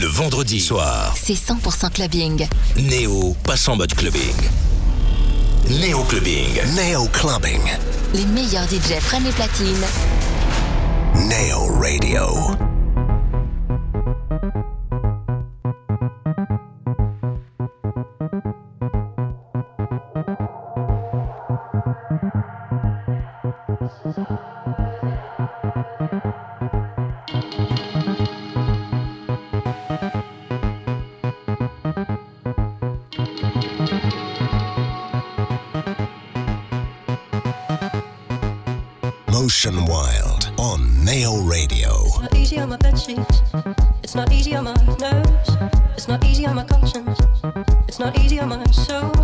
Le vendredi soir, C'est 100% clubbing. Néo passe en mode clubbing. Néo Clubbing. Neo Clubbing. Les meilleurs DJ prennent les platines. Neo Radio. Motion Wild on Neo Radio. It's not easy on my bed sheets. It's not easy on my nerves. It's not easy on my conscience. It's not easy on my soul.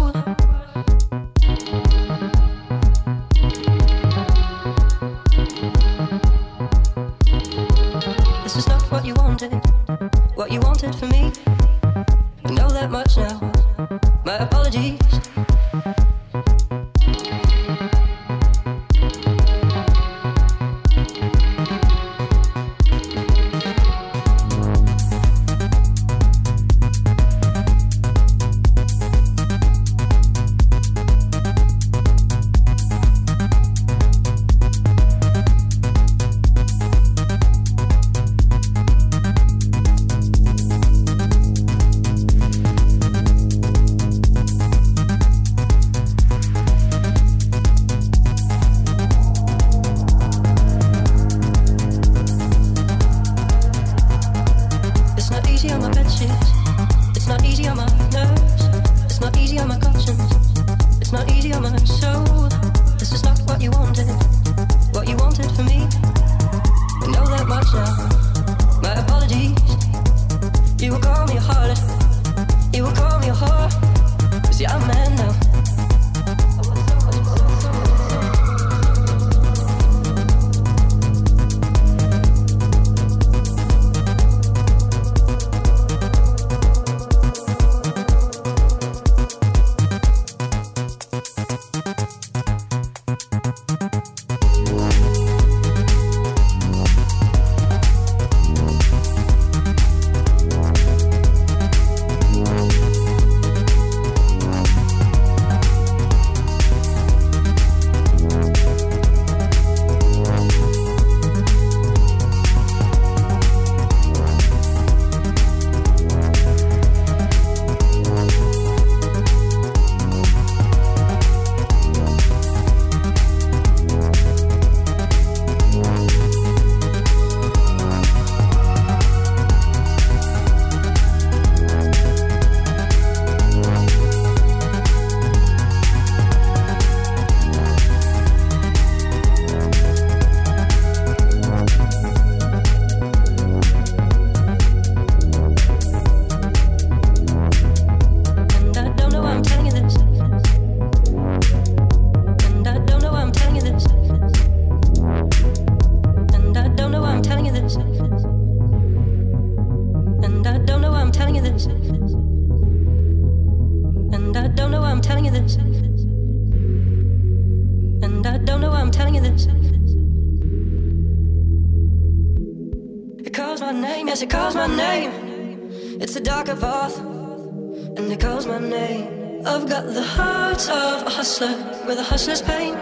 And it calls my name. I've got the heart of a hustler with a hustler's pain.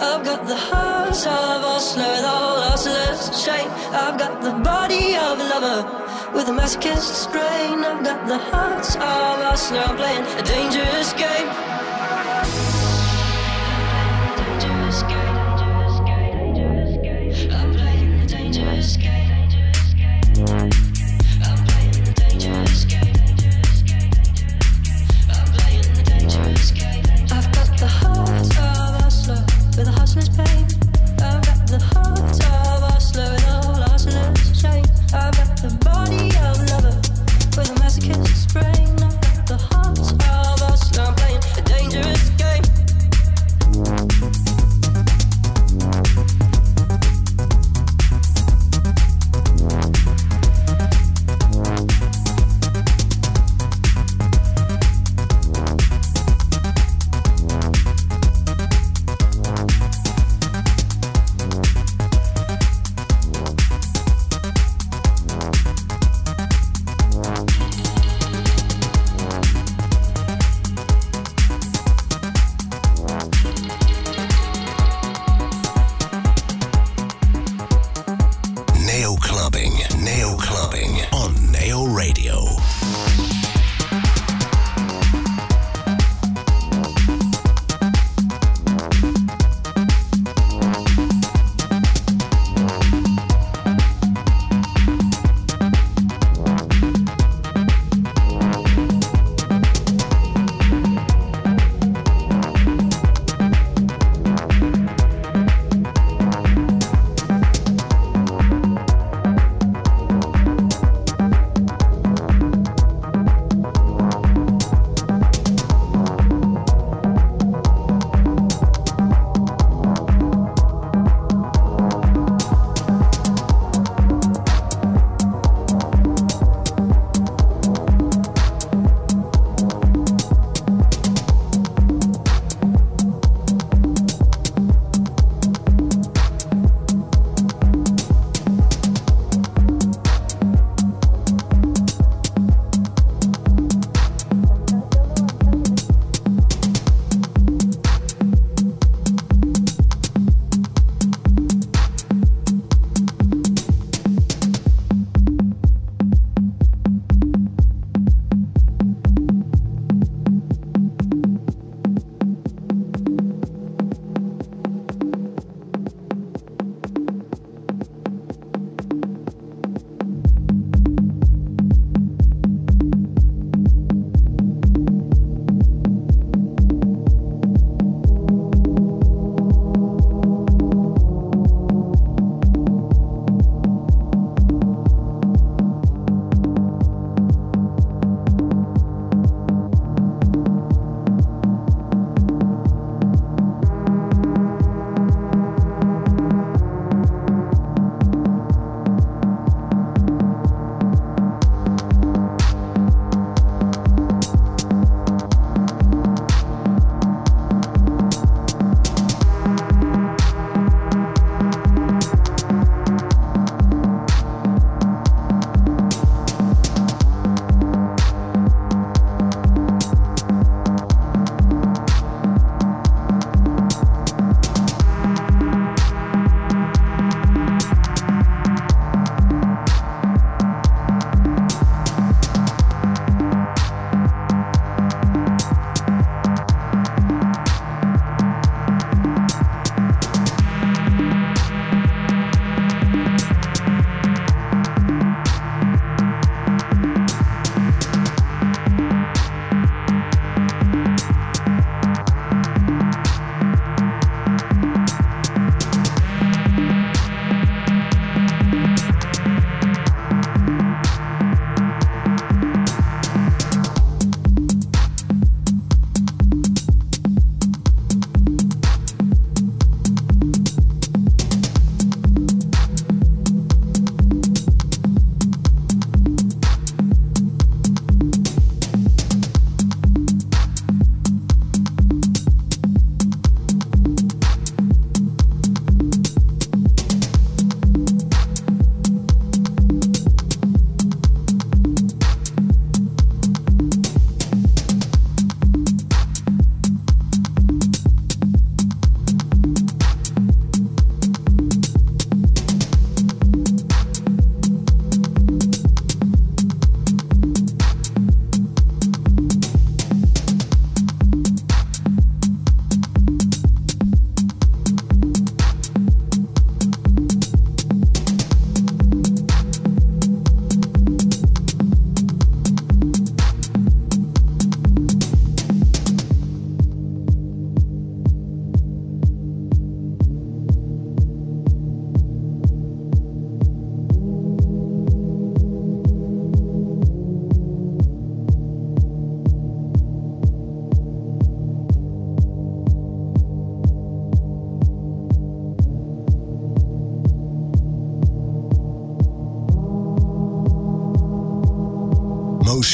I've got the heart of a hustler with all hustler's shame. I've got the body of a lover with a masochist's brain. I've got the heart of a hustler playing a dangerous game. Dangerous game, dangerous game, dangerous game. I'm playing a dangerous game.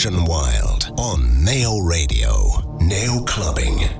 Ocean Wild on Neo Radio. Neo Clubbing.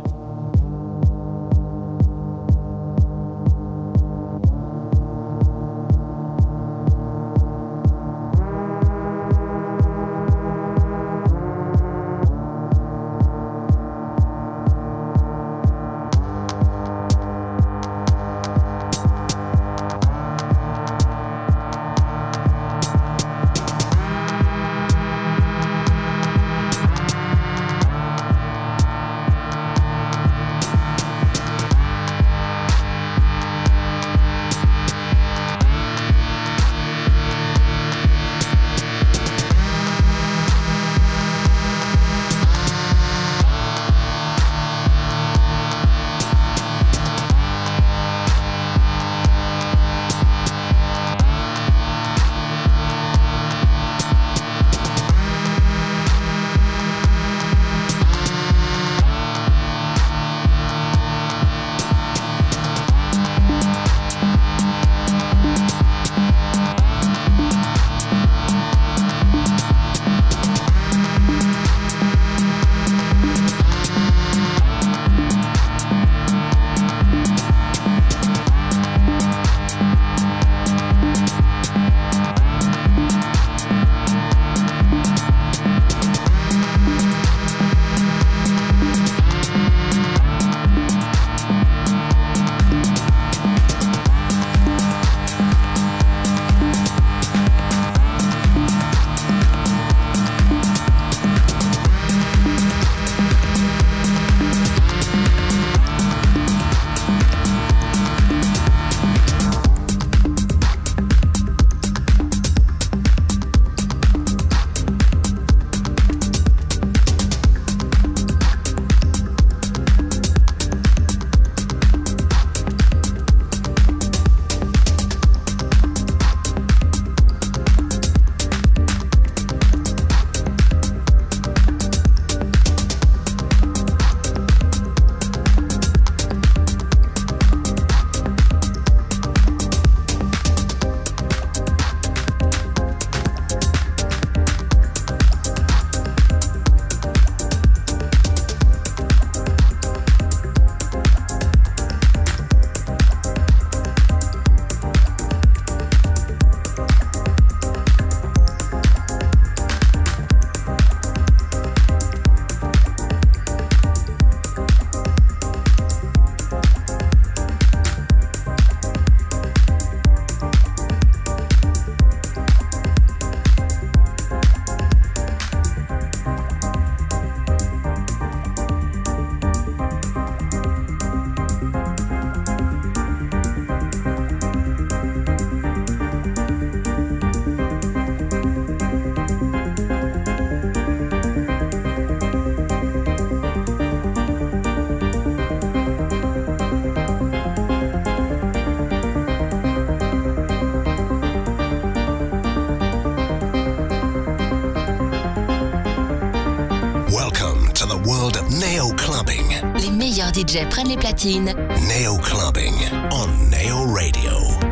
To the world of Neo Clubbing. Les meilleurs DJ prennent les platines. Neo Clubbing on Neo Radio.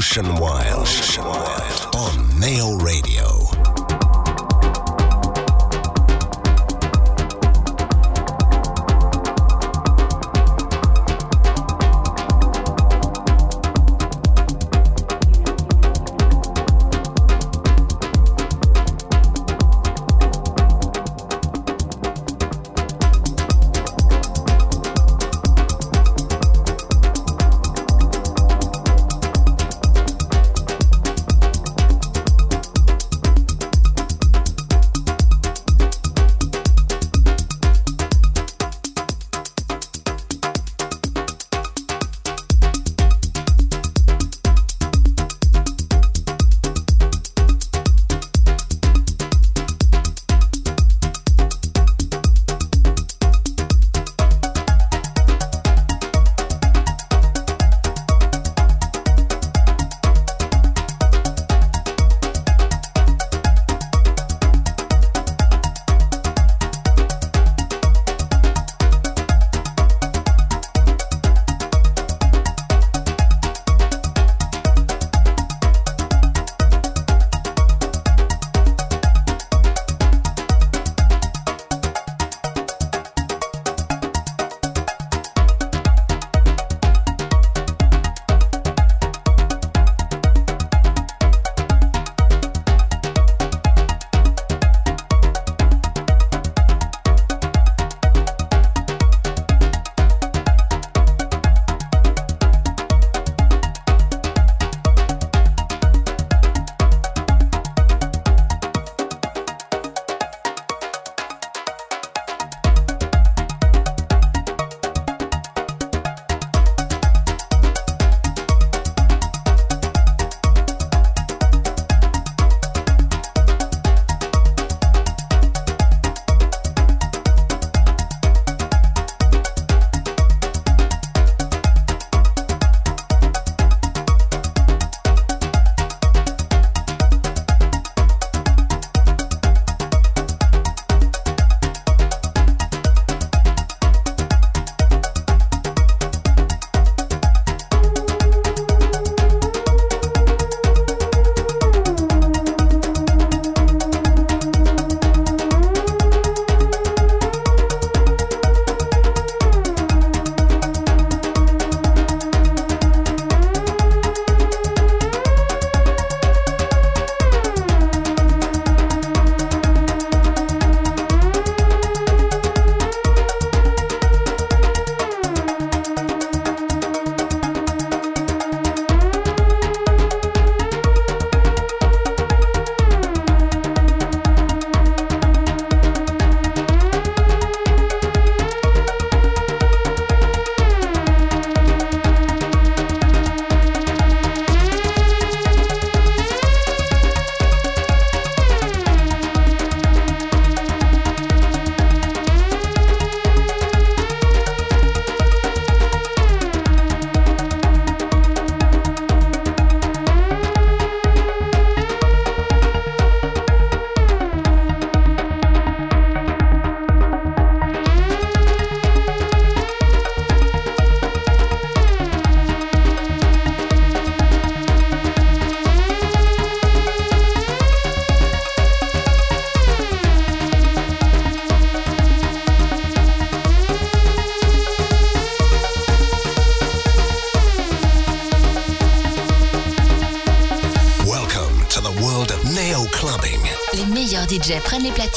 Motion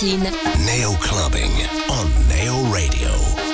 les Clubbing on Neo Radio.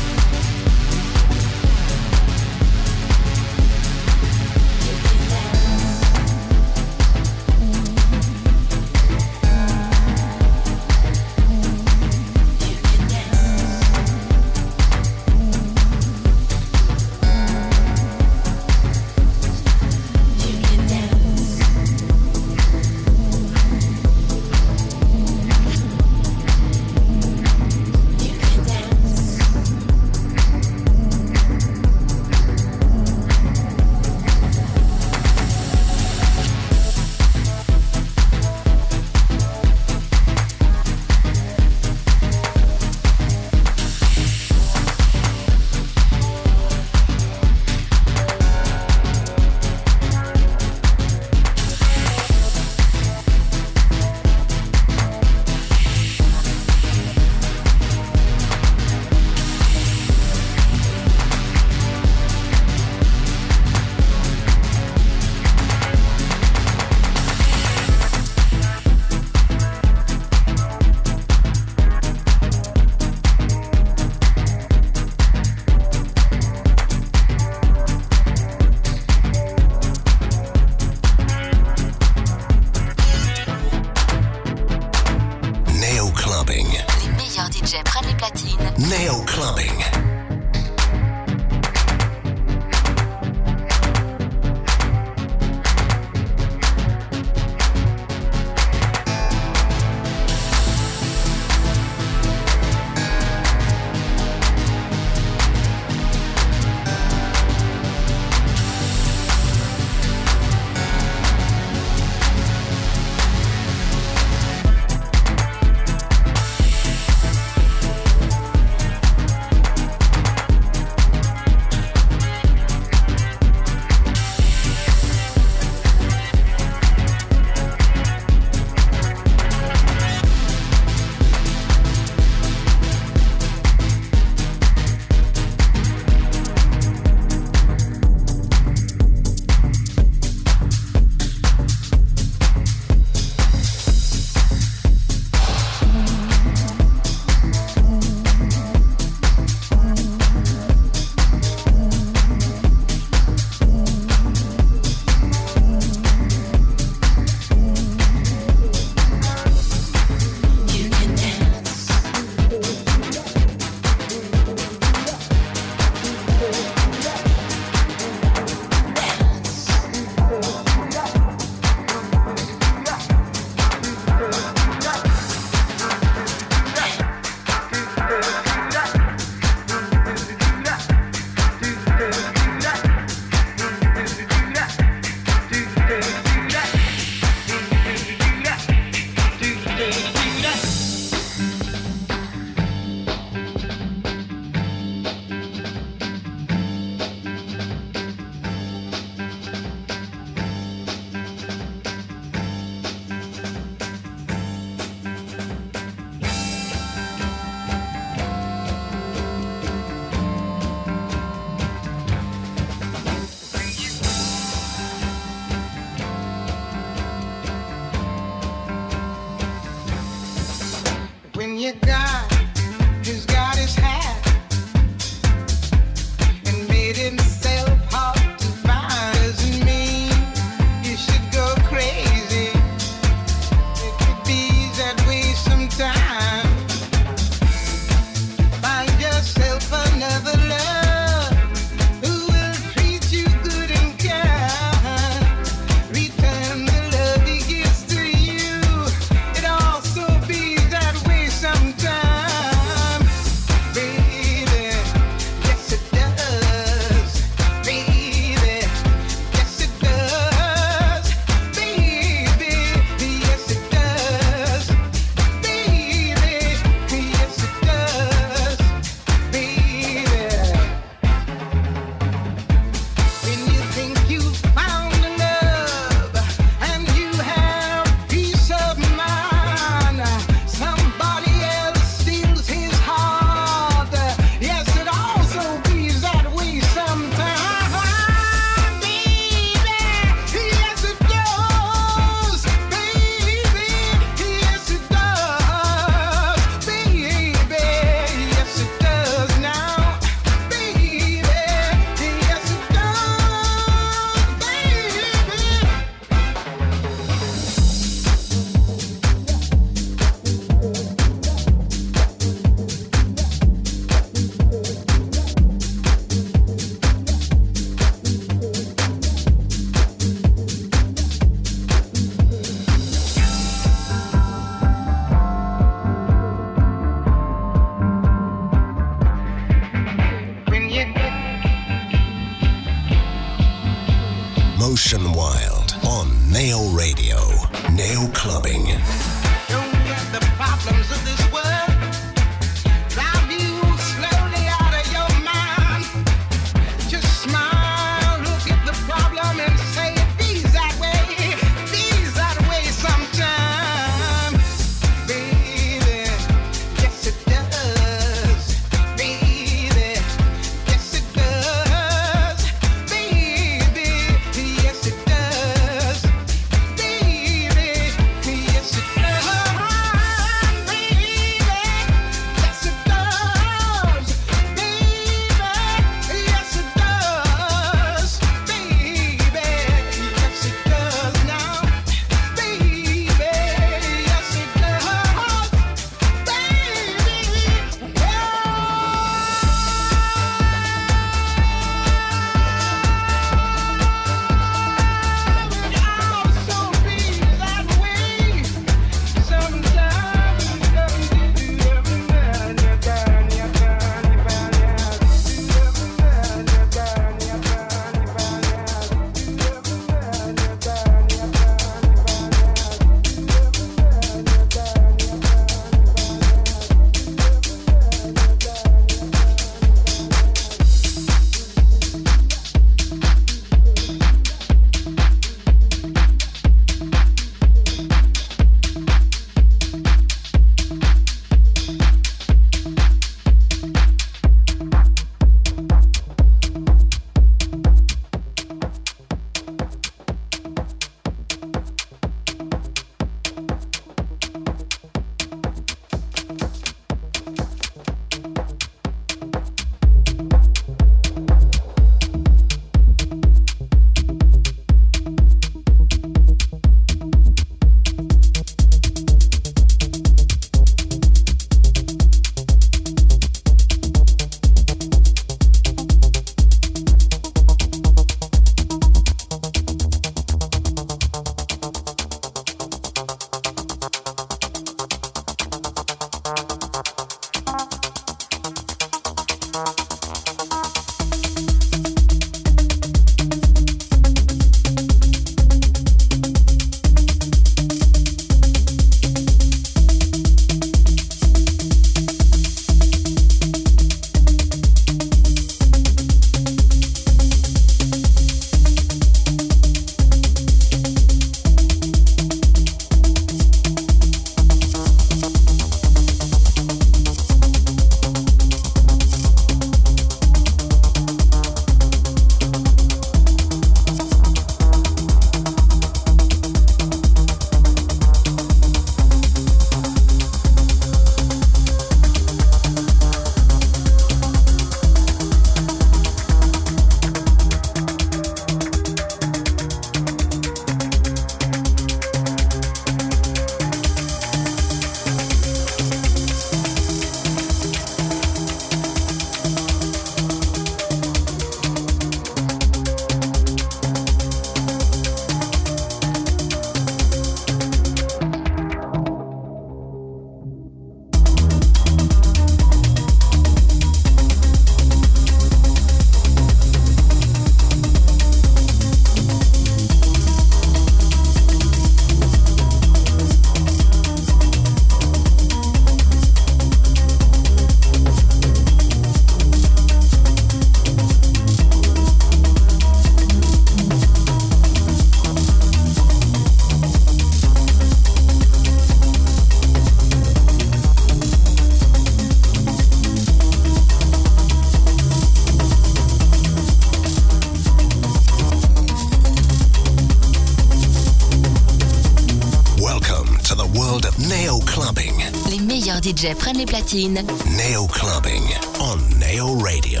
DJ prennent les platines. Neo Clubbing on Neo Radio.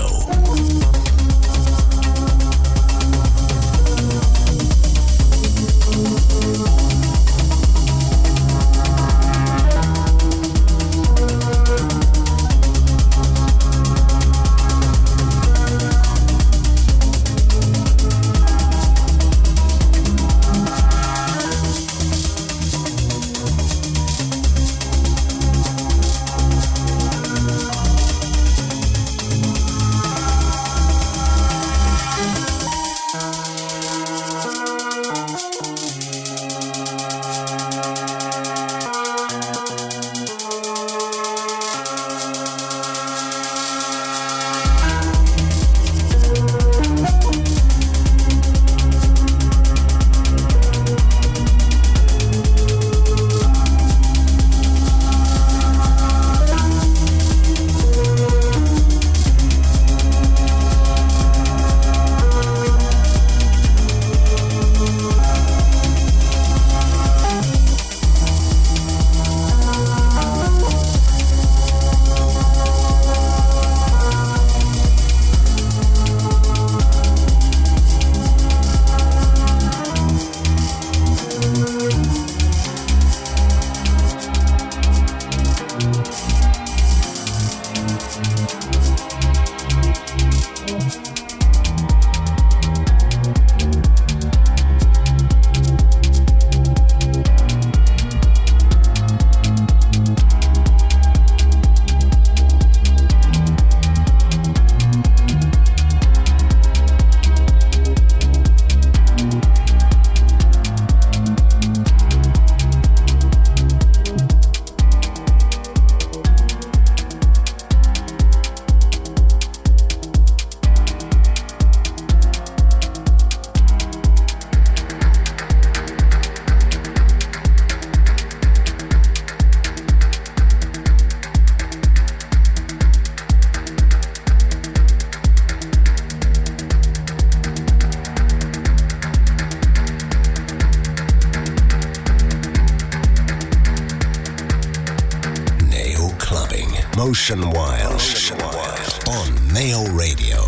Motion Wild, Wild on Neo Radio.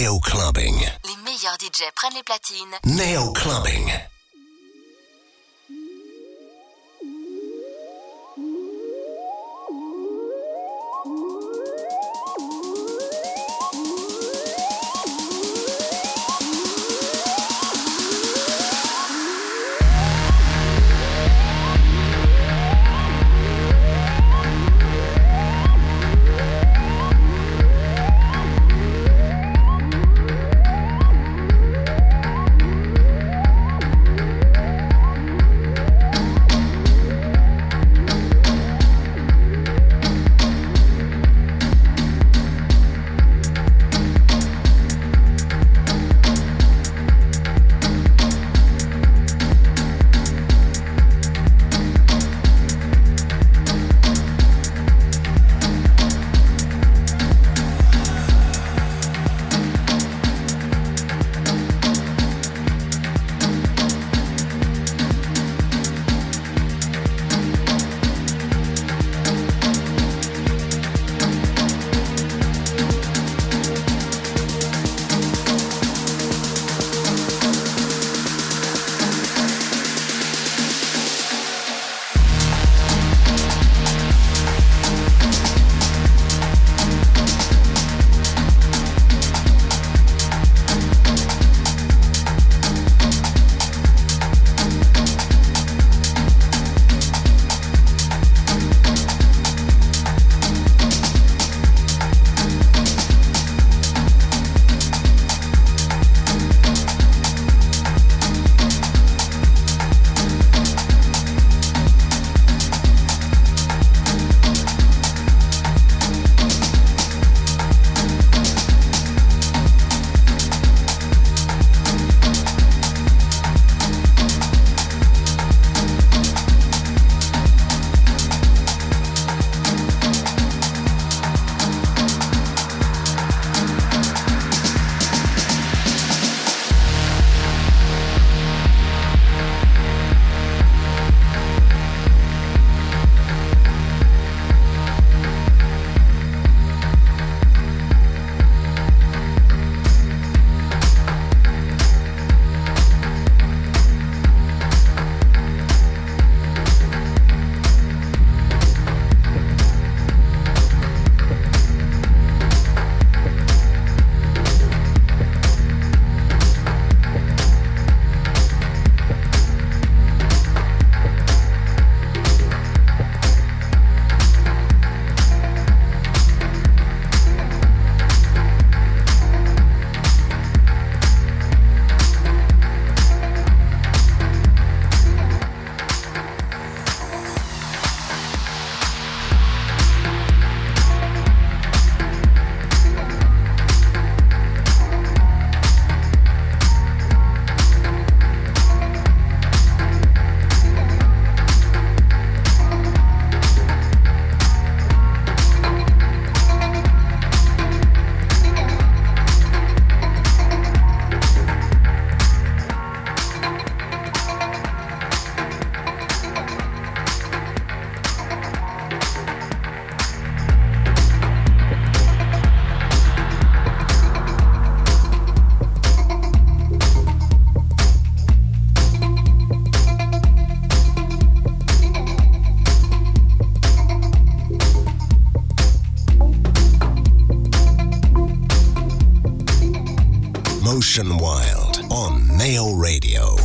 Neo Clubbing. Les meilleurs DJ prennent les platines. Neo Clubbing. Ocean Wild on Neo Radio.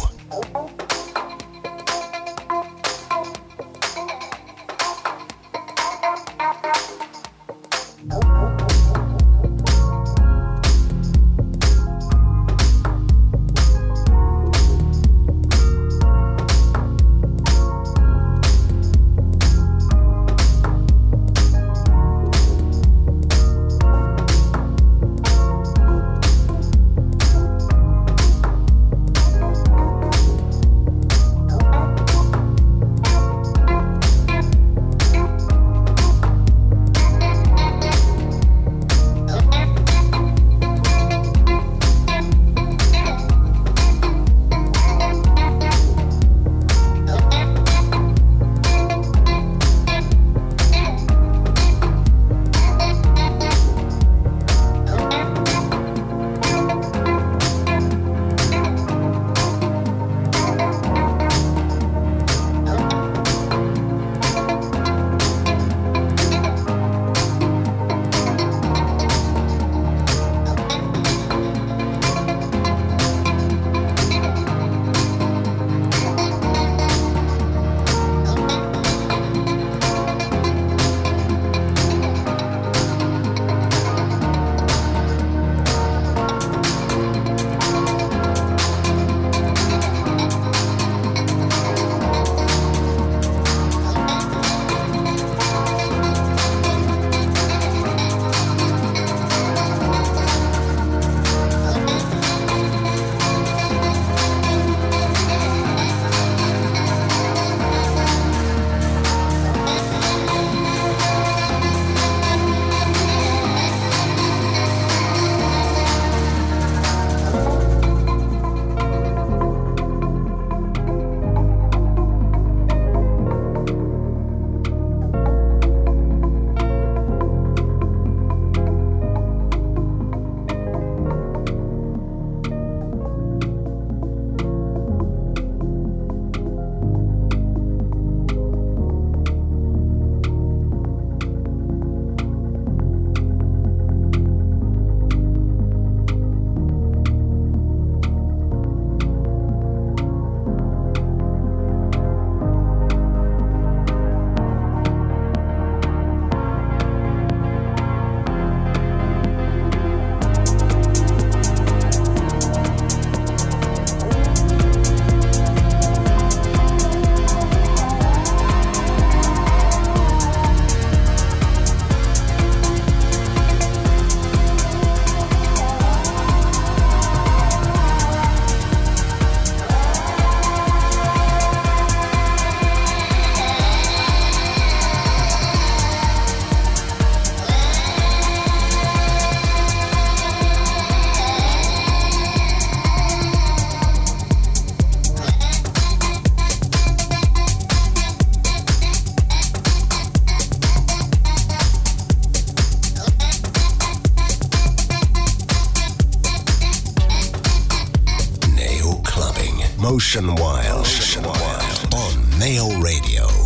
Motion Wild. Motion Wild on Neo Radio.